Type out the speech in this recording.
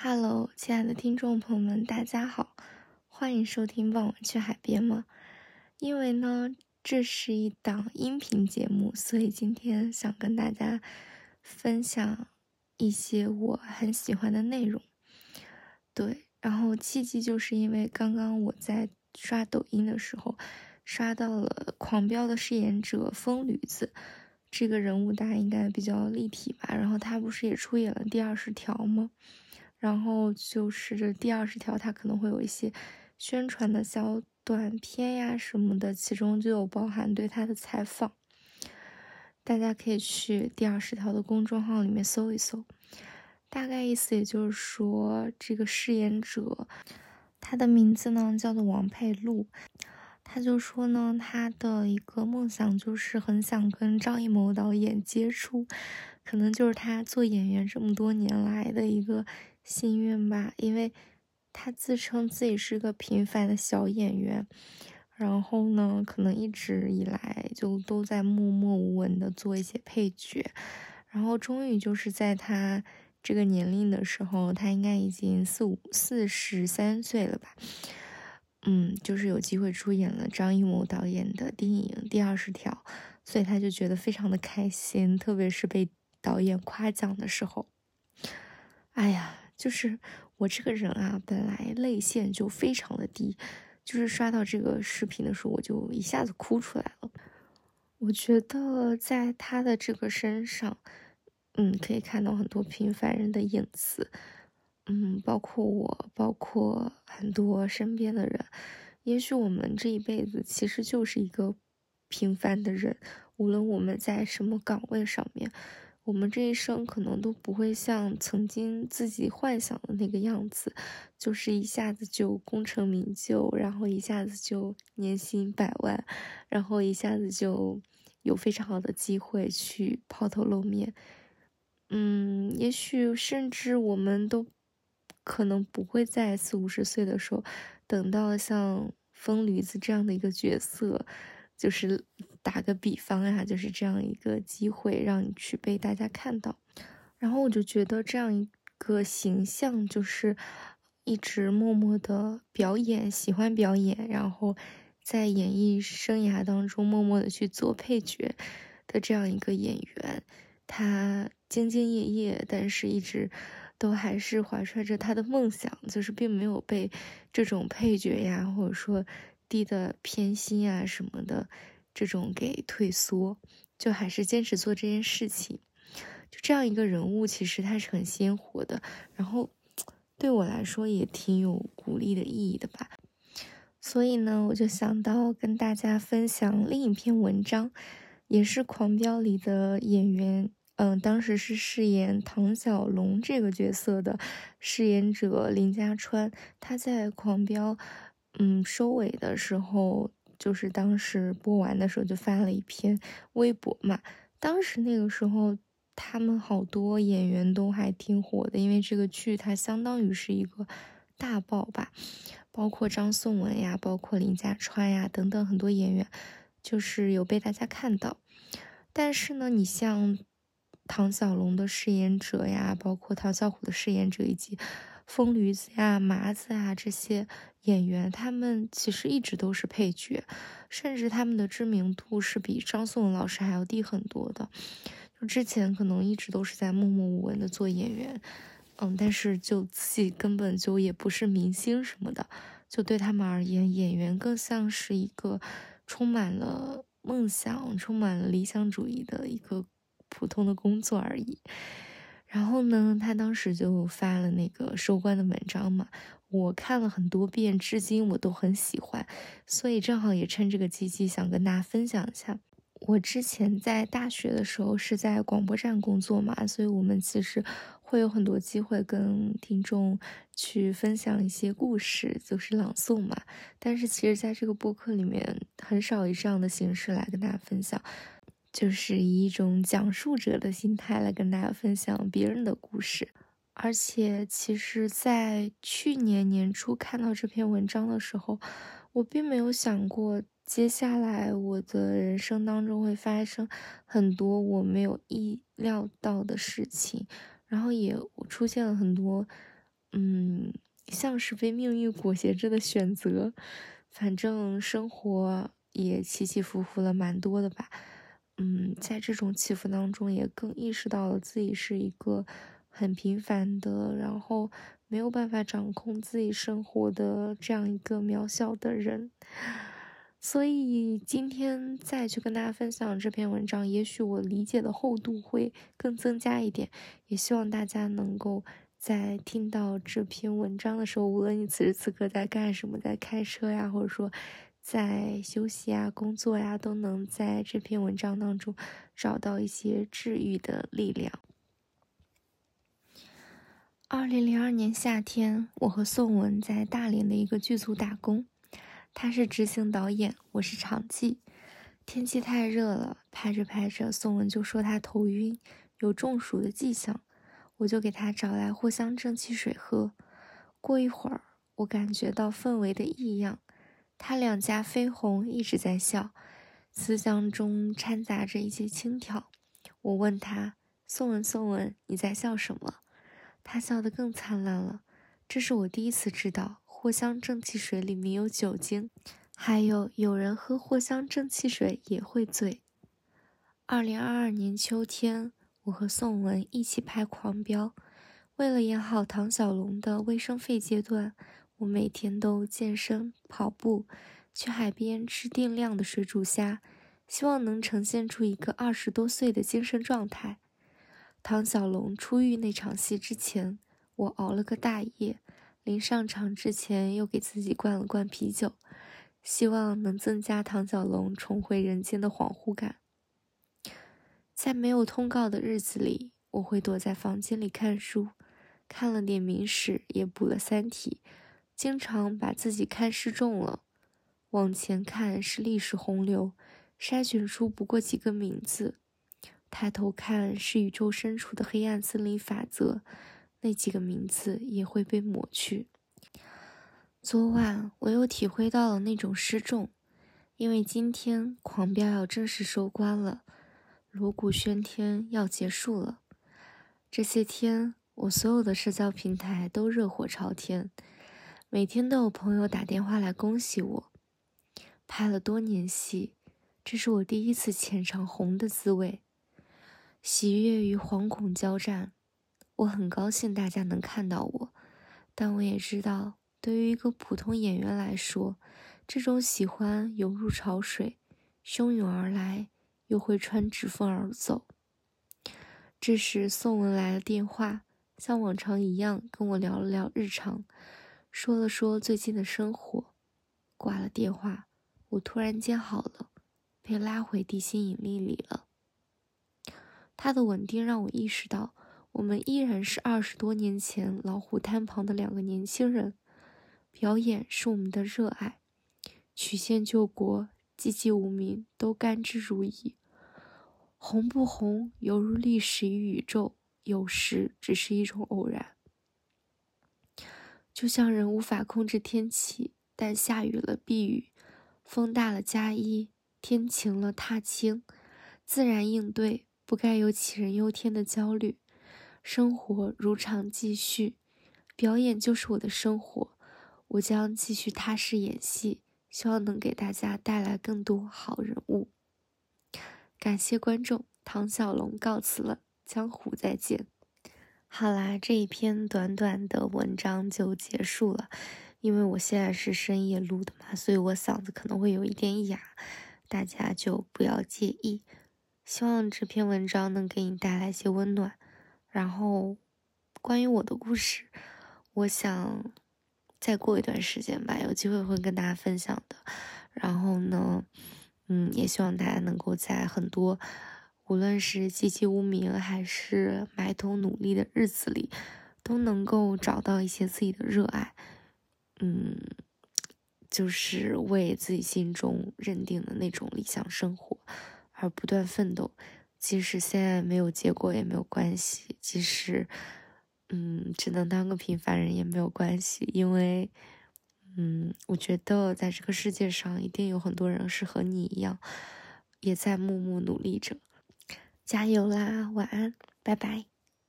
Hello，亲爱的听众朋友们，大家好，欢迎收听《傍晚去海边》吗？因为呢，这是一档音频节目，所以今天想跟大家分享一些我很喜欢的内容。对，然后契机就是因为刚刚我在刷抖音的时候，刷到了《狂飙》的饰演者疯驴子这个人物，大家应该比较立体吧？然后他不是也出演了第二十条吗？然后就是这第二十条，它可能会有一些宣传的小短片呀什么的，其中就有包含对他的采访。大家可以去第二十条的公众号里面搜一搜，大概意思也就是说，这个饰演者，他的名字呢叫做王佩璐，他就说呢，他的一个梦想就是很想跟张艺谋导演接触，可能就是他做演员这么多年来的一个。幸运吧，因为他自称自己是个平凡的小演员，然后呢，可能一直以来就都在默默无闻的做一些配角，然后终于就是在他这个年龄的时候，他应该已经四五四十三岁了吧，嗯，就是有机会出演了张艺谋导演的电影《第二十条》，所以他就觉得非常的开心，特别是被导演夸奖的时候，哎呀。就是我这个人啊，本来泪腺就非常的低，就是刷到这个视频的时候，我就一下子哭出来了。我觉得在他的这个身上，嗯，可以看到很多平凡人的影子，嗯，包括我，包括很多身边的人。也许我们这一辈子其实就是一个平凡的人，无论我们在什么岗位上面。我们这一生可能都不会像曾经自己幻想的那个样子，就是一下子就功成名就，然后一下子就年薪百万，然后一下子就有非常好的机会去抛头露面。嗯，也许甚至我们都可能不会在四五十岁的时候等到像疯驴子这样的一个角色。就是打个比方呀，就是这样一个机会让你去被大家看到，然后我就觉得这样一个形象，就是一直默默的表演，喜欢表演，然后在演艺生涯当中默默的去做配角的这样一个演员，他兢兢业业，但是一直都还是怀揣着他的梦想，就是并没有被这种配角呀，或者说。低的偏心啊什么的，这种给退缩，就还是坚持做这件事情。就这样一个人物，其实他是很鲜活的，然后对我来说也挺有鼓励的意义的吧。所以呢，我就想到跟大家分享另一篇文章，也是《狂飙》里的演员，嗯，当时是饰演唐小龙这个角色的饰演者林家川，他在《狂飙》。嗯，收尾的时候，就是当时播完的时候就发了一篇微博嘛。当时那个时候，他们好多演员都还挺火的，因为这个剧它相当于是一个大爆吧，包括张颂文呀，包括林家川呀等等很多演员，就是有被大家看到。但是呢，你像唐小龙的饰演者呀，包括唐小虎的饰演者以及。疯驴子呀、麻子啊这些演员，他们其实一直都是配角，甚至他们的知名度是比张颂文老师还要低很多的。就之前可能一直都是在默默无闻的做演员，嗯，但是就自己根本就也不是明星什么的，就对他们而言，演员更像是一个充满了梦想、充满了理想主义的一个普通的工作而已。然后呢，他当时就发了那个收官的文章嘛，我看了很多遍，至今我都很喜欢，所以正好也趁这个契机想跟大家分享一下。我之前在大学的时候是在广播站工作嘛，所以我们其实会有很多机会跟听众去分享一些故事，就是朗诵嘛。但是其实在这个播客里面，很少以这样的形式来跟大家分享。就是以一种讲述者的心态来跟大家分享别人的故事，而且其实，在去年年初看到这篇文章的时候，我并没有想过接下来我的人生当中会发生很多我没有意料到的事情，然后也出现了很多嗯，像是被命运裹挟着的选择。反正生活也起起伏伏了蛮多的吧。嗯，在这种起伏当中，也更意识到了自己是一个很平凡的，然后没有办法掌控自己生活的这样一个渺小的人。所以今天再去跟大家分享这篇文章，也许我理解的厚度会更增加一点。也希望大家能够在听到这篇文章的时候，无论你此时此刻在干什么，在开车呀，或者说。在休息啊、工作呀，都能在这篇文章当中找到一些治愈的力量。二零零二年夏天，我和宋文在大连的一个剧组打工，他是执行导演，我是场记。天气太热了，拍着拍着，宋文就说他头晕，有中暑的迹象，我就给他找来藿香正气水喝。过一会儿，我感觉到氛围的异样。他两颊绯红，一直在笑，思想中掺杂着一些轻佻。我问他：“宋文，宋文，你在笑什么？”他笑得更灿烂了。这是我第一次知道藿香正气水里面有酒精，还有有人喝藿香正气水也会醉。二零二二年秋天，我和宋文一起拍《狂飙》，为了演好唐小龙的卫生肺阶段。我每天都健身、跑步，去海边吃定量的水煮虾，希望能呈现出一个二十多岁的精神状态。唐小龙出狱那场戏之前，我熬了个大夜，临上场之前又给自己灌了罐啤酒，希望能增加唐小龙重回人间的恍惚感。在没有通告的日子里，我会躲在房间里看书，看了点明史，也补了《三体》。经常把自己看失重了，往前看是历史洪流，筛选出不过几个名字；抬头看是宇宙深处的黑暗森林法则，那几个名字也会被抹去。昨晚我又体会到了那种失重，因为今天狂飙要正式收官了，锣鼓喧天要结束了。这些天我所有的社交平台都热火朝天。每天都有朋友打电话来恭喜我，拍了多年戏，这是我第一次浅尝红的滋味，喜悦与惶恐交战。我很高兴大家能看到我，但我也知道，对于一个普通演员来说，这种喜欢涌入潮水，汹涌而来，又会穿指缝而走。这时，宋文来了电话，像往常一样跟我聊了聊日常。说了说最近的生活，挂了电话，我突然间好了，被拉回地心引力里了。他的稳定让我意识到，我们依然是二十多年前老虎滩旁的两个年轻人。表演是我们的热爱，曲线救国、寂寂无名都甘之如饴。红不红，犹如历史与宇宙，有时只是一种偶然。就像人无法控制天气，但下雨了避雨，风大了加衣，天晴了踏青，自然应对，不该有杞人忧天的焦虑。生活如常继续，表演就是我的生活，我将继续踏实演戏，希望能给大家带来更多好人物。感谢观众，唐小龙告辞了，江湖再见。好啦，这一篇短短的文章就结束了。因为我现在是深夜录的嘛，所以我嗓子可能会有一点哑，大家就不要介意。希望这篇文章能给你带来一些温暖。然后，关于我的故事，我想再过一段时间吧，有机会会跟大家分享的。然后呢，嗯，也希望大家能够在很多。无论是籍籍无名，还是埋头努力的日子里，都能够找到一些自己的热爱，嗯，就是为自己心中认定的那种理想生活而不断奋斗。即使现在没有结果也没有关系，即使嗯只能当个平凡人也没有关系，因为嗯，我觉得在这个世界上一定有很多人是和你一样，也在默默努力着。加油啦！晚安，拜拜。